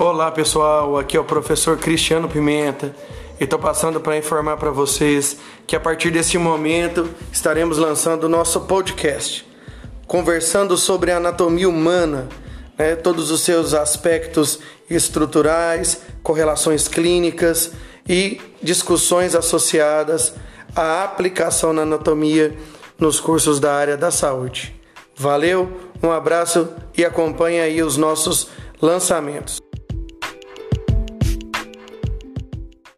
Olá pessoal, aqui é o professor Cristiano Pimenta e estou passando para informar para vocês que a partir desse momento estaremos lançando o nosso podcast, conversando sobre a anatomia humana, né, todos os seus aspectos estruturais, correlações clínicas e discussões associadas à aplicação na anatomia nos cursos da área da saúde. Valeu, um abraço e acompanhe aí os nossos lançamentos.